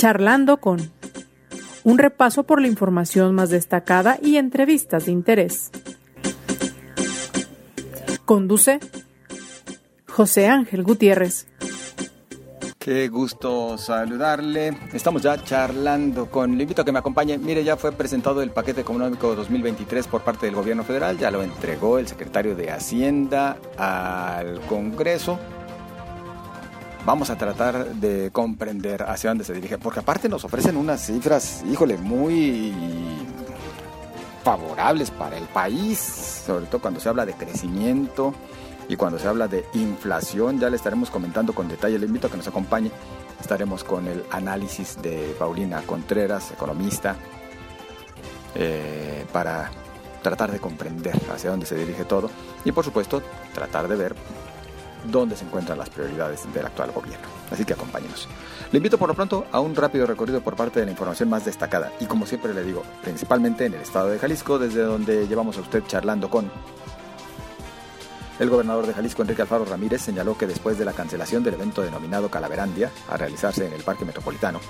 Charlando con un repaso por la información más destacada y entrevistas de interés. Conduce José Ángel Gutiérrez. Qué gusto saludarle. Estamos ya charlando con. Le invito a que me acompañe. Mire, ya fue presentado el paquete económico 2023 por parte del gobierno federal. Ya lo entregó el secretario de Hacienda al Congreso. Vamos a tratar de comprender hacia dónde se dirige, porque aparte nos ofrecen unas cifras, híjole, muy favorables para el país, sobre todo cuando se habla de crecimiento y cuando se habla de inflación, ya le estaremos comentando con detalle. Le invito a que nos acompañe. Estaremos con el análisis de Paulina Contreras, economista, eh, para tratar de comprender hacia dónde se dirige todo y por supuesto tratar de ver dónde se encuentran las prioridades del actual gobierno. Así que acompáñenos. Le invito por lo pronto a un rápido recorrido por parte de la información más destacada y como siempre le digo, principalmente en el estado de Jalisco, desde donde llevamos a usted charlando con el gobernador de Jalisco, Enrique Alfaro Ramírez, señaló que después de la cancelación del evento denominado Calaverandia, a realizarse en el Parque Metropolitano,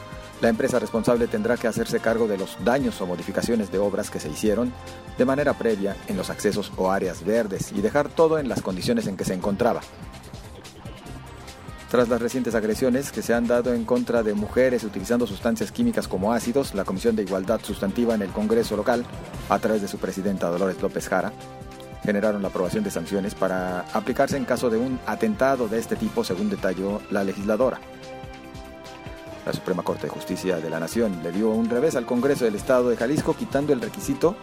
la empresa responsable tendrá que hacerse cargo de los daños o modificaciones de obras que se hicieron de manera previa en los accesos o áreas verdes y dejar todo en las condiciones en que se encontraba. Tras las recientes agresiones que se han dado en contra de mujeres utilizando sustancias químicas como ácidos, la Comisión de Igualdad Sustantiva en el Congreso local, a través de su presidenta Dolores López Jara, generaron la aprobación de sanciones para aplicarse en caso de un atentado de este tipo, según detalló la legisladora. La Suprema Corte de Justicia de la Nación le dio un revés al Congreso del Estado de Jalisco quitando el requisito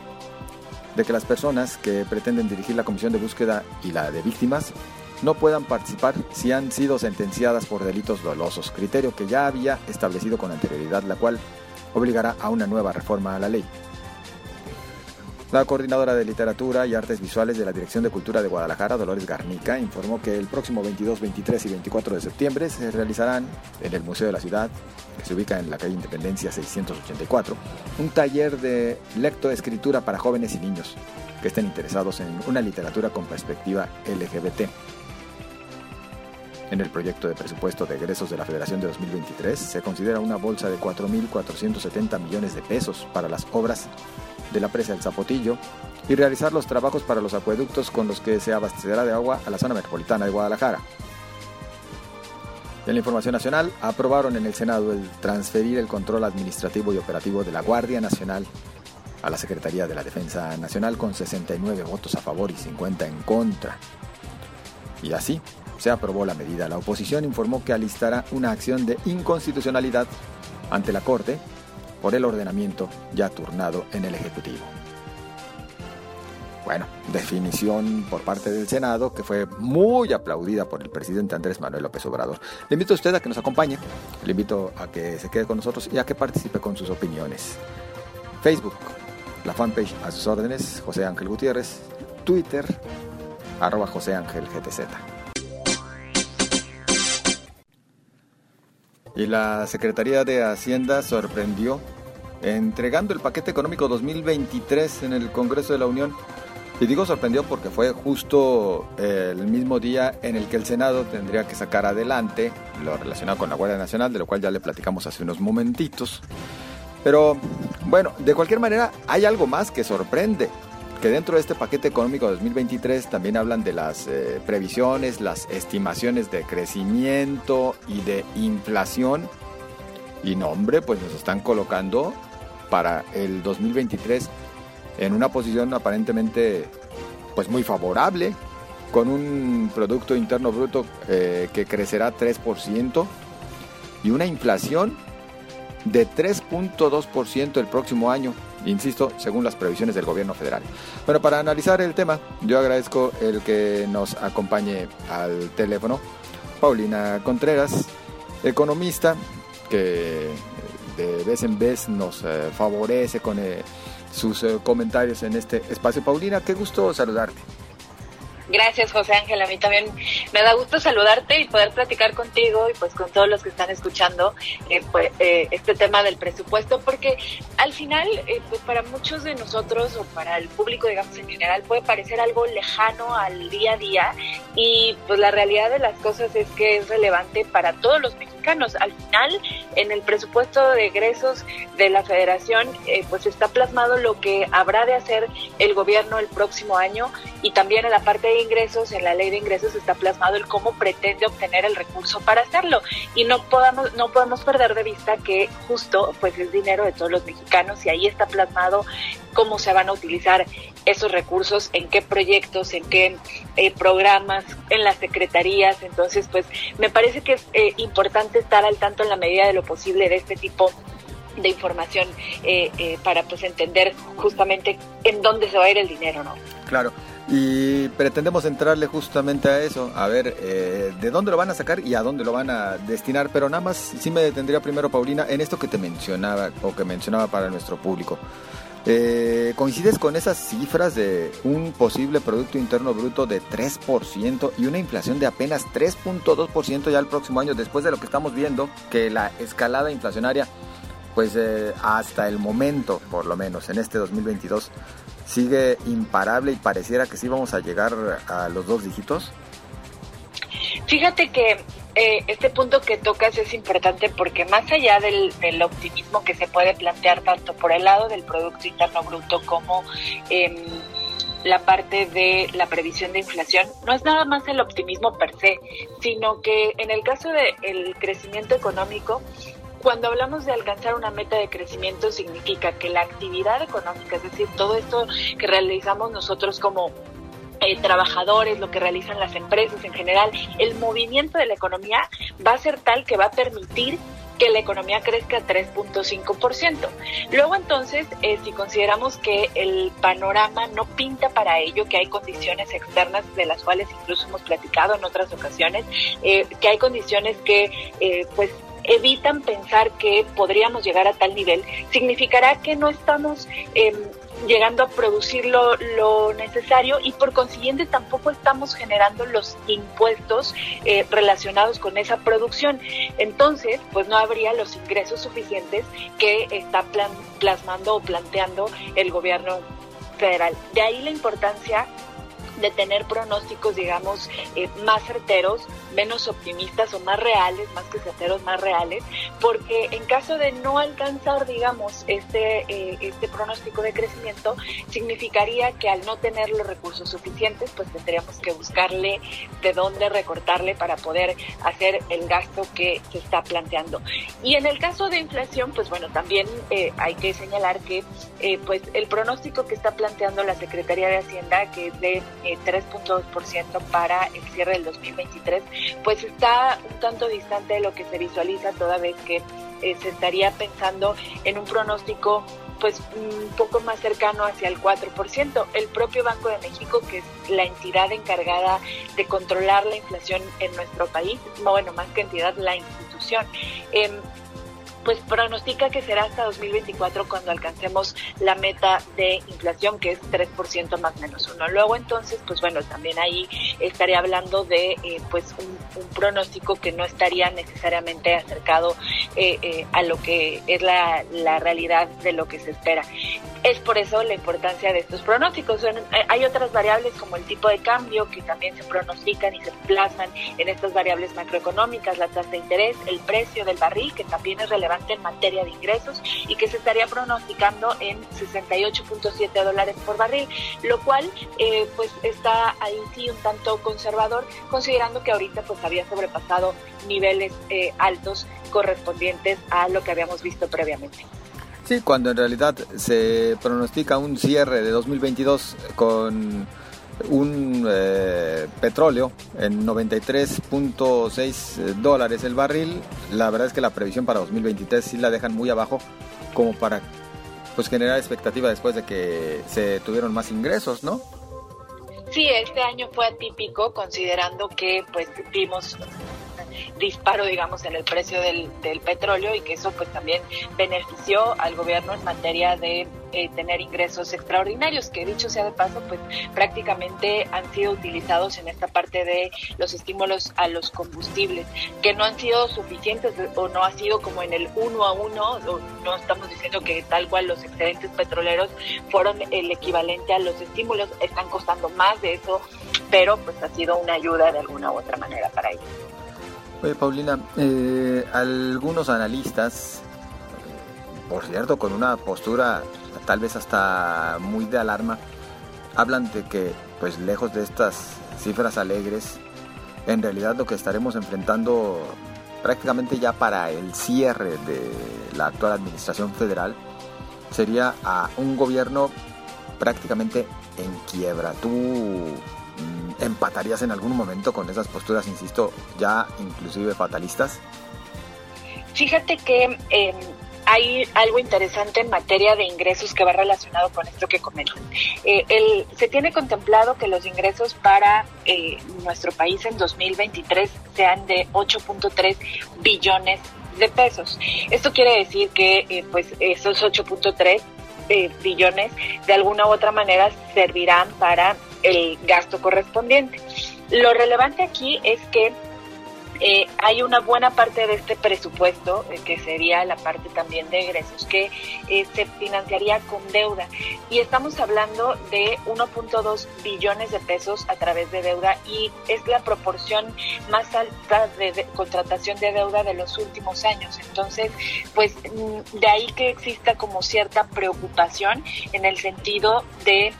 de que las personas que pretenden dirigir la comisión de búsqueda y la de víctimas no puedan participar si han sido sentenciadas por delitos dolosos, criterio que ya había establecido con anterioridad, la cual obligará a una nueva reforma a la ley. La coordinadora de Literatura y Artes Visuales de la Dirección de Cultura de Guadalajara, Dolores Garnica, informó que el próximo 22, 23 y 24 de septiembre se realizarán en el Museo de la Ciudad, que se ubica en la calle Independencia 684, un taller de lectoescritura para jóvenes y niños que estén interesados en una literatura con perspectiva LGBT. En el proyecto de presupuesto de egresos de la Federación de 2023 se considera una bolsa de 4.470 millones de pesos para las obras de la presa del Zapotillo y realizar los trabajos para los acueductos con los que se abastecerá de agua a la zona metropolitana de Guadalajara. En la información nacional, aprobaron en el Senado el transferir el control administrativo y operativo de la Guardia Nacional a la Secretaría de la Defensa Nacional con 69 votos a favor y 50 en contra. Y así se aprobó la medida. La oposición informó que alistará una acción de inconstitucionalidad ante la Corte por el ordenamiento ya turnado en el Ejecutivo. Bueno, definición por parte del Senado que fue muy aplaudida por el presidente Andrés Manuel López Obrador. Le invito a usted a que nos acompañe, le invito a que se quede con nosotros y a que participe con sus opiniones. Facebook, la fanpage a sus órdenes, José Ángel Gutiérrez, Twitter, arroba José Ángel GTZ. Y la Secretaría de Hacienda sorprendió entregando el paquete económico 2023 en el Congreso de la Unión. Y digo sorprendió porque fue justo el mismo día en el que el Senado tendría que sacar adelante lo relacionado con la Guardia Nacional, de lo cual ya le platicamos hace unos momentitos. Pero bueno, de cualquier manera hay algo más que sorprende que dentro de este paquete económico 2023 también hablan de las eh, previsiones, las estimaciones de crecimiento y de inflación. Y no, hombre, pues nos están colocando para el 2023 en una posición aparentemente pues muy favorable, con un Producto Interno Bruto eh, que crecerá 3% y una inflación de 3.2% el próximo año insisto, según las previsiones del gobierno federal. Bueno, para analizar el tema, yo agradezco el que nos acompañe al teléfono Paulina Contreras, economista, que de vez en vez nos eh, favorece con eh, sus eh, comentarios en este espacio. Paulina, qué gusto saludarte. Gracias, José Ángel. A mí también me da gusto saludarte y poder platicar contigo y pues con todos los que están escuchando eh, pues, eh, este tema del presupuesto, porque al final, eh, pues para muchos de nosotros o para el público, digamos en general, puede parecer algo lejano al día a día y pues la realidad de las cosas es que es relevante para todos los mexicanos Al final, en el presupuesto de egresos de la federación, eh, pues está plasmado lo que habrá de hacer el gobierno el próximo año y también en la parte de ingresos, en la ley de ingresos está plasmado el cómo pretende obtener el recurso para hacerlo. Y no podamos, no podemos perder de vista que justo pues es dinero de todos los mexicanos y ahí está plasmado cómo se van a utilizar esos recursos, en qué proyectos, en qué eh, programas, en las secretarías. Entonces, pues me parece que es eh, importante estar al tanto en la medida de lo posible de este tipo de información eh, para pues entender justamente en dónde se va a ir el dinero, ¿no? Claro. Y pretendemos entrarle justamente a eso, a ver de dónde lo van a sacar y a dónde lo van a destinar, pero nada más sí me detendría primero, Paulina, en esto que te mencionaba o que mencionaba para nuestro público. Eh, ¿Coincides con esas cifras de un posible Producto Interno Bruto de 3% y una inflación de apenas 3.2% ya el próximo año, después de lo que estamos viendo, que la escalada inflacionaria, pues eh, hasta el momento, por lo menos en este 2022, sigue imparable y pareciera que sí vamos a llegar a los dos dígitos? Fíjate que eh, este punto que tocas es importante porque más allá del, optimismo que se puede plantear tanto por el lado del Producto Interno Bruto como eh, la parte de la previsión de inflación, no es nada más el optimismo per se, sino que en el caso del crecimiento económico, cuando hablamos de alcanzar una meta de crecimiento significa que la actividad económica, es decir, todo esto que realizamos nosotros como eh, trabajadores, lo que realizan las empresas en general, el movimiento de la economía va a ser tal que va a permitir que la economía crezca 3.5%. Luego entonces, eh, si consideramos que el panorama no pinta para ello, que hay condiciones externas de las cuales incluso hemos platicado en otras ocasiones, eh, que hay condiciones que pues evitan pensar que podríamos llegar a tal nivel, significará que no estamos em, llegando a producir lo, lo, necesario y por consiguiente tampoco estamos generando los impuestos eh, relacionados con esa producción. Entonces, pues no habría los ingresos suficientes que está plasmando o planteando el gobierno federal. De ahí la importancia de tener pronósticos, digamos, eh, más certeros, menos optimistas o más reales, más que certeros, más reales, porque en caso de no alcanzar, digamos, este, eh, este pronóstico de crecimiento, significaría que al no tener los recursos suficientes, pues tendríamos que buscarle de dónde recortarle para poder hacer el gasto que se está planteando. Y en el caso de inflación, pues bueno, también eh, hay que señalar que pues el pronóstico que está planteando la Secretaría de Hacienda, que es de 3.2% para el cierre del 2023, pues está un tanto distante de lo que se visualiza toda vez que eh, se estaría pensando en un pronóstico pues un poco más cercano hacia el 4%. El propio Banco de México, que es la entidad encargada de controlar la inflación en nuestro país, bueno, más que entidad, la institución, eh, pues pronostica que será hasta 2024 cuando alcancemos la meta de inflación que es 3% más menos uno. Luego entonces, pues bueno, también ahí estaría hablando de eh, pues un, pronóstico que no estaría necesariamente acercado eh, eh, a lo que es la, la realidad de lo que se espera. Es por eso la importancia de estos pronósticos. Hay otras variables como el tipo de cambio que también se pronostican y se plasman en estas variables macroeconómicas, la tasa de interés, el precio del barril, que también es relevante en materia de ingresos y que se estaría pronosticando en 68.7 dólares por barril, lo cual eh, pues está ahí sí un tanto conservador, considerando que ahorita pues había sobrepasado niveles eh, altos correspondientes a lo que habíamos visto previamente. Sí, cuando en realidad se pronostica un cierre de 2022 con un eh, petróleo en 93.6 dólares el barril. La verdad es que la previsión para 2023 sí la dejan muy abajo como para pues generar expectativa después de que se tuvieron más ingresos, ¿no? Sí, este año fue atípico considerando que pues vimos disparo, digamos, en el precio del, del petróleo y que eso pues también benefició al gobierno en materia de eh, tener ingresos extraordinarios, que dicho sea de paso, pues prácticamente han sido utilizados en esta parte de los estímulos a los combustibles, que no han sido suficientes o no ha sido como en el uno a uno, no estamos diciendo que tal cual los excedentes petroleros fueron el equivalente a los estímulos, están costando más de eso, pero pues ha sido una ayuda de alguna u otra manera para ellos. Oye, Paulina, eh, algunos analistas, por cierto, con una postura tal vez hasta muy de alarma, hablan de que, pues lejos de estas cifras alegres, en realidad lo que estaremos enfrentando prácticamente ya para el cierre de la actual administración federal sería a un gobierno prácticamente en quiebra. ¿Tú empatarías en algún momento con esas posturas, insisto, ya inclusive fatalistas? Fíjate que em, hay algo interesante en materia de ingresos que va relacionado con esto que comentan. Eh, el, se tiene contemplado que los ingresos para eh, nuestro país en 2023 sean de 8.3 billones de pesos. Esto quiere decir que eh, pues esos 8.3 billones de alguna u otra manera servirán para el gasto correspondiente. Lo relevante aquí es que eh, hay una buena parte de este presupuesto, eh, que sería la parte también de egresos, que eh, se financiaría con deuda. Y estamos hablando de 1.2 billones de pesos a través de deuda y es la proporción más alta de, contratación de deuda de los últimos años. Entonces, pues mm, de ahí que exista como cierta preocupación en el sentido de...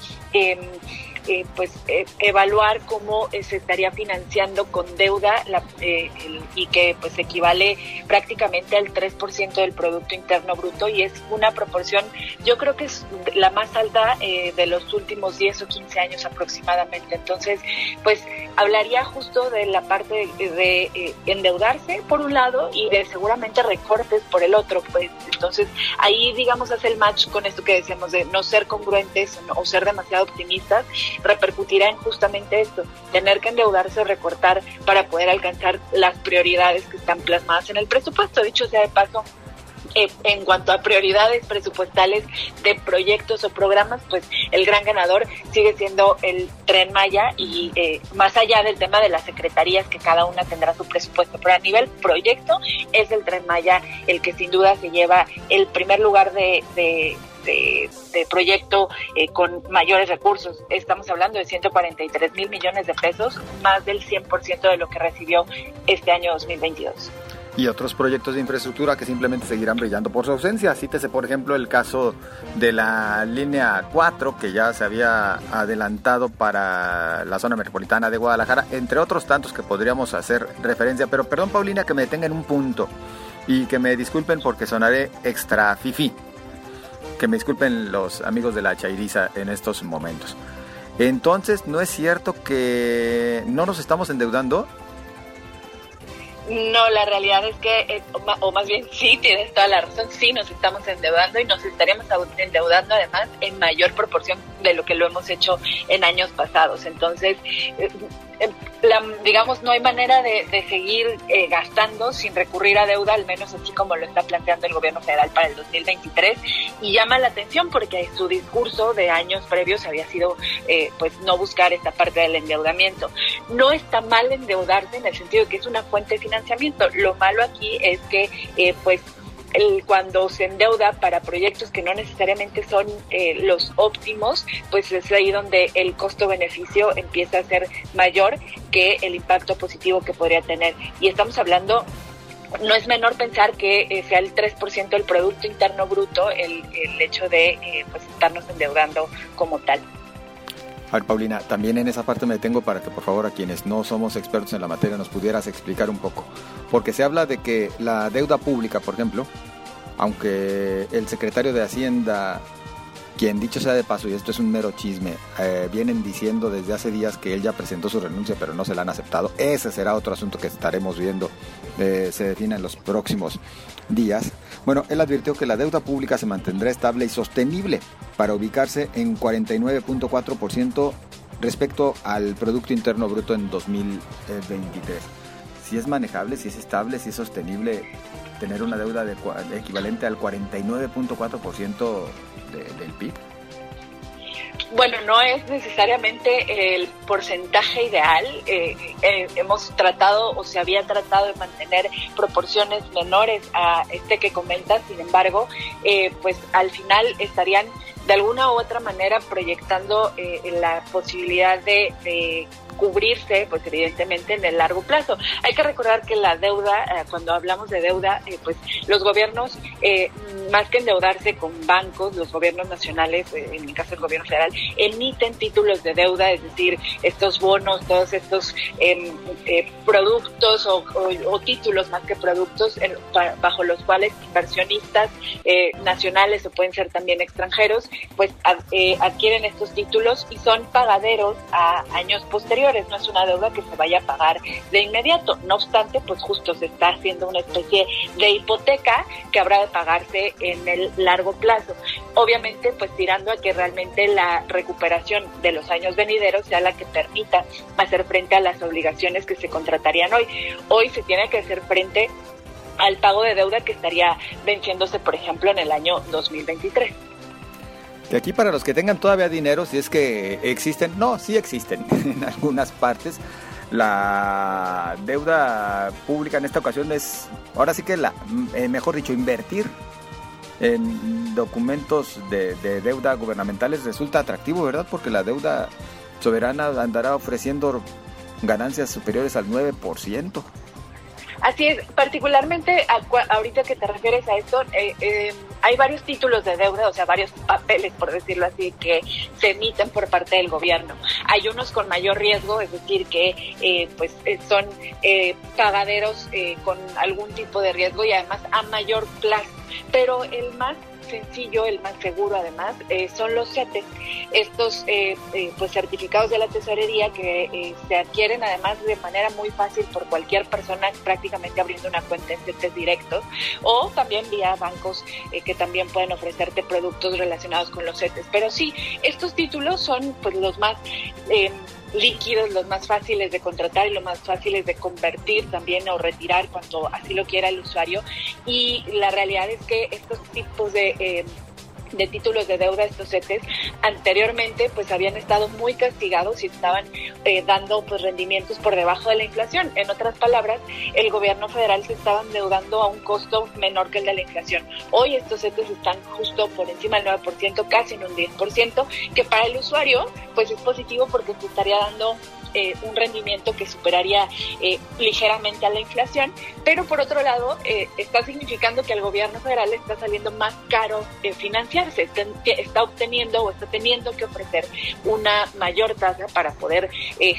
Eh, pues eh, evaluar cómo eh, se estaría financiando con deuda y que pues equivale prácticamente al 3% del Producto Interno Bruto y es una proporción, yo creo que es la más alta de los últimos 10 o 15 años aproximadamente. Entonces, pues hablaría justo de la parte de, endeudarse por un lado y de seguramente recortes por el otro. Pues entonces ahí digamos hace el match con esto que decíamos de no ser congruentes o ser demasiado optimistas repercutirá en justamente esto, tener que endeudarse o recortar para poder alcanzar las prioridades que están plasmadas en el presupuesto. Dicho sea de paso, eh, en cuanto a prioridades presupuestales de proyectos o programas, pues el gran ganador sigue siendo el tren Maya y eh, más allá del tema de las secretarías que cada una tendrá su presupuesto, pero a nivel proyecto es el tren Maya el que sin duda se lleva el primer lugar de de, proyecto eh, con mayores recursos. Estamos hablando de 143 mil millones de pesos, más del 100% de lo que recibió este año 2022 y otros proyectos de infraestructura que simplemente seguirán brillando por su ausencia. Cítese, por ejemplo, el caso de la línea 4, que ya se había adelantado para la zona metropolitana de Guadalajara, entre otros tantos que podríamos hacer referencia. Pero perdón, Paulina, que me detenga en un punto y que me disculpen porque sonaré extra fifi que me disculpen los amigos de la Chairiza en estos momentos. Entonces, ¿no es cierto que no nos estamos endeudando? No, la realidad es que, eh, o más bien sí, tienes toda la razón, sí nos estamos endeudando y nos estaremos endeudando además en mayor proporción de lo que lo hemos hecho en años pasados. Entonces, digamos, no hay manera de, seguir eh, gastando sin recurrir a deuda, al menos así como lo está planteando el gobierno federal para el 2023. Y llama la atención porque su discurso de años previos había sido, eh, pues, no buscar esta parte del endeudamiento. No está mal endeudarse en el sentido de que es una fuente de financiamiento. Lo malo aquí es que, eh, pues, cuando se endeuda para proyectos que no necesariamente son eh, los óptimos, pues es ahí donde el costo-beneficio empieza a ser mayor que el impacto positivo que podría tener. Y estamos hablando no es menor pensar que eh, sea el 3% del Producto Interno Bruto el, el hecho de eh, pues estarnos endeudando como tal. A ver, Paulina, también en esa parte me detengo para que por favor a quienes no somos expertos en la materia nos pudieras explicar un poco. Porque se habla de que la deuda pública, por ejemplo, aunque el secretario de Hacienda, quien dicho sea de paso, y esto es un mero chisme, eh, vienen diciendo desde hace días que él ya presentó su renuncia, pero no se la han aceptado. Ese será otro asunto que estaremos viendo, eh, se define en los próximos días. Bueno, él advirtió que la deuda pública se mantendrá estable y sostenible para ubicarse en 49.4% respecto al Producto Interno Bruto en 2023. Si es manejable, si es estable, si es sostenible tener una deuda de, equivalente al 49.4% del PIB. Bueno, no es necesariamente el porcentaje ideal. Eh, eh, hemos tratado o se había tratado de mantener proporciones menores a este que comentas, sin embargo, eh, pues al final estarían de alguna u otra manera proyectando la posibilidad de, cubrirse, pues evidentemente en el largo plazo. Hay que recordar que la deuda, eh, cuando hablamos de deuda, eh, pues los gobiernos, eh, más que endeudarse con bancos, los gobiernos nacionales, en el caso del gobierno federal, emiten títulos de deuda, es decir, estos bonos, todos estos em, productos o, títulos más que productos bajo los cuales inversionistas nacionales o pueden ser también extranjeros, pues adquieren estos títulos y son pagaderos a años posteriores. No es una deuda que se vaya a pagar de inmediato. No obstante, pues justo se está haciendo una especie de hipoteca que habrá de pagarse en el largo plazo. Obviamente, pues tirando a que realmente la recuperación de los años venideros sea la que permita hacer frente a las obligaciones que se contratarían hoy. Hoy se tiene que hacer frente al pago de deuda que estaría venciéndose, por ejemplo, en el año 2023. De aquí para los que tengan todavía dinero, si es que existen, no, sí existen en algunas partes. La deuda pública en esta ocasión es, ahora sí que la, eh, mejor dicho, invertir en documentos de, de, deuda gubernamentales resulta atractivo, ¿verdad? Porque la deuda soberana andará ofreciendo ganancias superiores al 9%. Así es, particularmente ahorita que te refieres a esto, eh, eh, hay varios títulos de deuda, o sea, varios papeles, por decirlo así, que se emiten por parte del gobierno. Hay unos con mayor riesgo, es decir, que eh, pues son pagaderos con algún tipo de riesgo y además a mayor plazo. Pero el más sencillo, el más seguro además, eh, son los CETES, estos eh, eh, pues certificados de la tesorería que se adquieren además de manera muy fácil por cualquier persona prácticamente abriendo una cuenta en CETES directos o también vía bancos que también pueden ofrecerte productos relacionados con los CETES. Pero sí, estos títulos son pues los más líquidos, los más fáciles de contratar y los más fáciles de convertir también o retirar cuando así lo quiera el usuario. Y la realidad es que estos tipos de... Eh, de títulos de deuda, estos CETES, anteriormente pues habían estado muy castigados y estaban eh, dando pues rendimientos por debajo de la inflación. En otras palabras, el gobierno federal se estaba endeudando a un costo menor que el de la inflación. Hoy estos CETES están justo por encima del 9%, casi en un 10%, que para el usuario pues es positivo porque se estaría dando eh, un rendimiento que superaría eh, ligeramente a la inflación, pero por otro lado eh, está significando que al gobierno federal está saliendo más caro financiarse, está obteniendo o está teniendo que ofrecer una mayor tasa para poder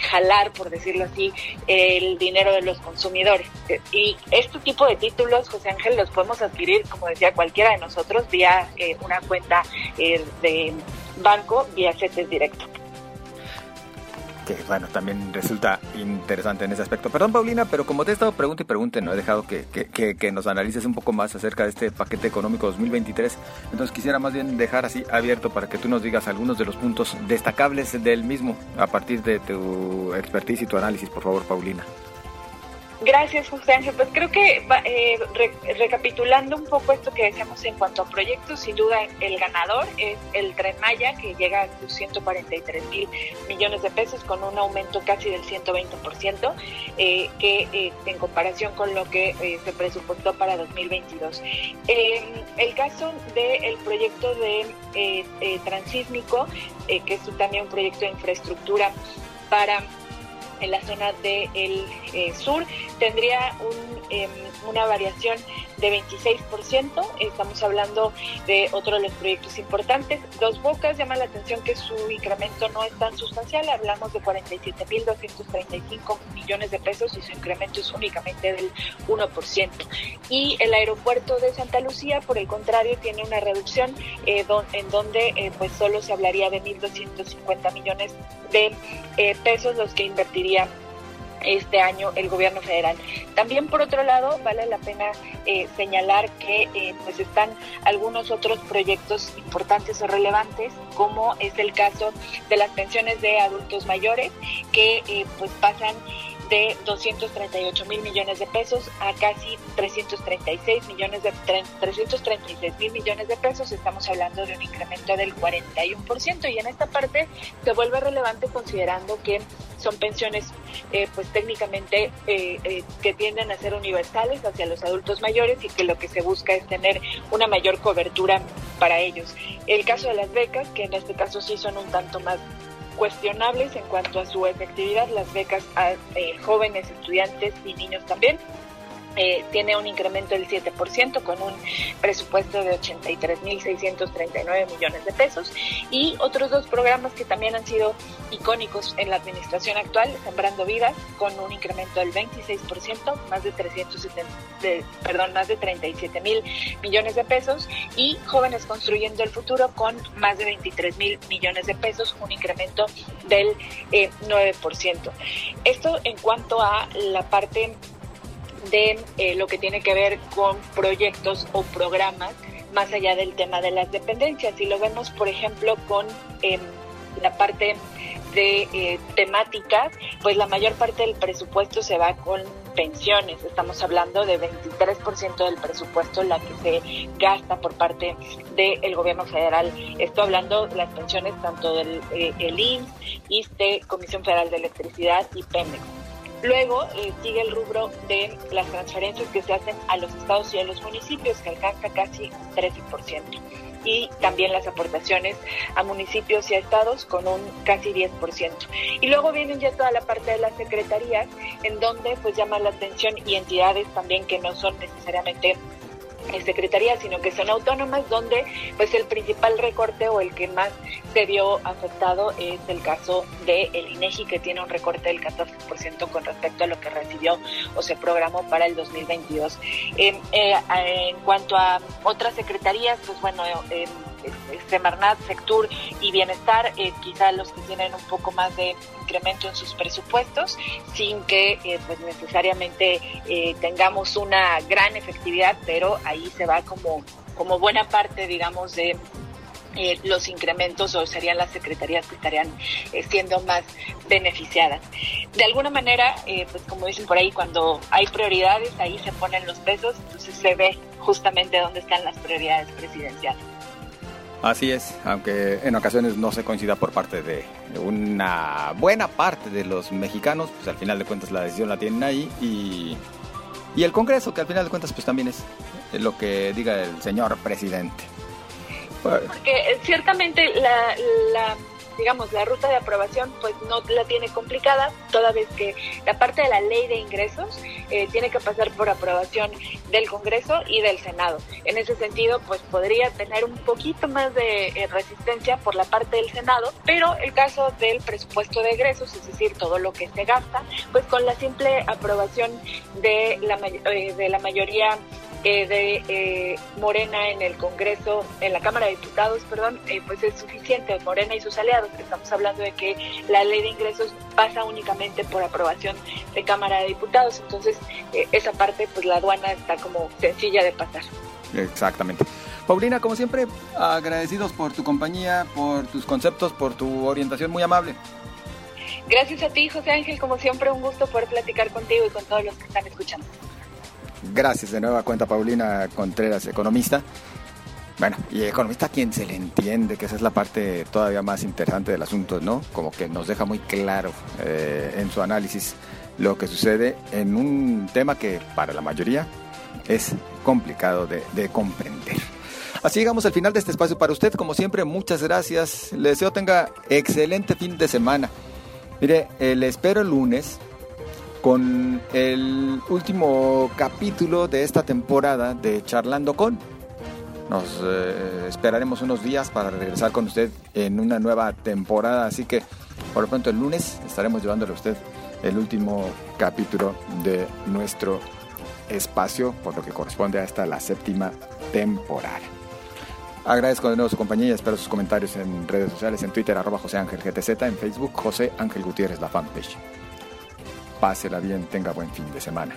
jalar, por decirlo así, el dinero de los consumidores. Y este tipo de títulos, José Ángel, los podemos adquirir, como decía cualquiera de nosotros, vía una cuenta de banco, vía CETES directo que bueno, también resulta interesante en ese aspecto. Perdón, Paulina, pero como te he estado pregunta y pregunte, no he dejado que, que, que, nos analices un poco más acerca de este paquete económico 2023. Entonces quisiera más bien dejar así abierto para que tú nos digas algunos de los puntos destacables del mismo a partir de tu expertise y tu análisis, por favor, Paulina. Gracias, Ángel. Pues creo que eh, recapitulando un poco esto que decíamos en cuanto a proyectos, sin duda el ganador es el Tren Maya, que llega a sus 143 mil millones de pesos con un aumento casi del 120%, eh, que eh, en comparación con lo que eh, se presupuestó para 2022. el caso del proyecto de transísmico, que es también un proyecto de infraestructura para en la zona del eh, sur tendría un, em, una variación de 26%. Estamos hablando de otro de los proyectos importantes. Dos Bocas llama la atención que su incremento no es tan sustancial. Hablamos de 47.235 millones de pesos y su incremento es únicamente del 1%. Y el aeropuerto de Santa Lucía, por el contrario, tiene una reducción eh, en donde eh, pues solo se hablaría de 1.250 millones de eh, pesos los que invertiría este año el gobierno federal. También por otro lado vale la pena eh, señalar que eh, pues están algunos otros proyectos importantes o relevantes como es el caso de las pensiones de adultos mayores que eh, pues pasan de 238 mil millones de pesos a casi 336 millones de 336 mil millones de pesos. Estamos hablando de un incremento del 41% y en esta parte se vuelve relevante considerando que son pensiones eh, pues técnicamente eh, eh, que tienden a ser universales hacia los adultos mayores y que lo que se busca es tener una mayor cobertura para ellos. El caso de las becas, que en este caso sí son un tanto más cuestionables en cuanto a su efectividad las becas a eh, jóvenes, estudiantes y niños también. Eh, tiene un incremento del 7% con un presupuesto de 83.639 millones de pesos y otros dos programas que también han sido icónicos en la administración actual, Sembrando Vidas con un incremento del 26%, más de 370, perdón, más de 37 mil millones de pesos y Jóvenes Construyendo el Futuro con más de 23 mil millones de pesos, un incremento del 9%. Eh, Esto en cuanto a la parte de eh, lo que tiene que ver con proyectos o programas más allá del tema de las dependencias. Y lo vemos, por ejemplo, con em, la parte de eh, temáticas, pues la mayor parte del presupuesto se va con pensiones. Estamos hablando de 23% del presupuesto la que se gasta por parte del gobierno federal. Estoy hablando de las pensiones tanto del eh, el IMSS, ISTE, Comisión Federal de Electricidad y Pemex. Luego eh, sigue el rubro de las transferencias que se hacen a los estados y a los municipios, que alcanza casi un 13%. Y también las aportaciones a municipios y a estados con un casi 10%. Y luego vienen ya toda la parte de las secretarías, en donde pues llama la atención y entidades también que no son necesariamente secretarías, sino que son autónomas, donde pues el principal recorte o el que más se vio afectado es el caso de el INEGI, que tiene un recorte del 14% con respecto a lo que recibió o se programó para el 2022. Eh, en cuanto a otras secretarías, pues bueno, eh, Semarnat, Sectur y Bienestar, eh, quizá los que tienen un poco más de incremento en sus presupuestos, sin que eh, pues necesariamente eh, tengamos una gran efectividad, pero ahí se va como, como buena parte, digamos, de los incrementos o serían las secretarías que estarían siendo más beneficiadas. De alguna manera, pues como dicen por ahí, cuando hay prioridades, ahí se ponen los pesos, entonces se ve justamente dónde están las prioridades presidenciales. Así es, aunque en ocasiones no se coincida por parte de una buena parte de los mexicanos, pues al final de cuentas la decisión la tienen ahí y, y el Congreso, que al final de cuentas pues también es lo que diga el señor presidente. Porque ciertamente la, la digamos, la ruta de aprobación pues no la tiene complicada, toda vez que la parte de la ley de ingresos eh, tiene que pasar por aprobación del Congreso y del Senado. En ese sentido, pues podría tener un poquito más de eh, resistencia por la parte del Senado, pero el caso del presupuesto de egresos, es decir, todo lo que se gasta, pues con la simple aprobación de la, eh, de la mayoría de eh, Morena en el Congreso, en la Cámara de Diputados, perdón, eh, pues es suficiente, Morena y sus aliados. Estamos hablando de que la ley de ingresos pasa únicamente por aprobación de Cámara de Diputados, entonces eh, esa parte, pues la aduana está como sencilla de pasar. Exactamente. Paulina, como siempre, agradecidos por tu compañía, por tus conceptos, por tu orientación muy amable. Gracias a ti, José Ángel, como siempre, un gusto poder platicar contigo y con todos los que están escuchando. Gracias de nueva cuenta, Paulina Contreras, economista. Bueno, y economista a quien se le entiende, que esa es la parte todavía más interesante del asunto, ¿no? Como que nos deja muy claro eh, en su análisis lo que sucede en un tema que para la mayoría es complicado de, de comprender. Así llegamos al final de este espacio para usted. Como siempre, muchas gracias. Le deseo tenga excelente fin de semana. Mire, eh, le espero el lunes con el último capítulo de esta temporada de Charlando con. Nos eh, esperaremos unos días para regresar con usted en una nueva temporada, así que por lo pronto el lunes estaremos llevándole a usted el último capítulo de nuestro espacio, por lo que corresponde a esta la séptima temporada. Agradezco de nuevo su compañía y espero sus comentarios en redes sociales, en Twitter, arroba José Ángel GTZ, en Facebook, José Ángel Gutiérrez, la fanpage. Pásela bien, tenga buen fin de semana.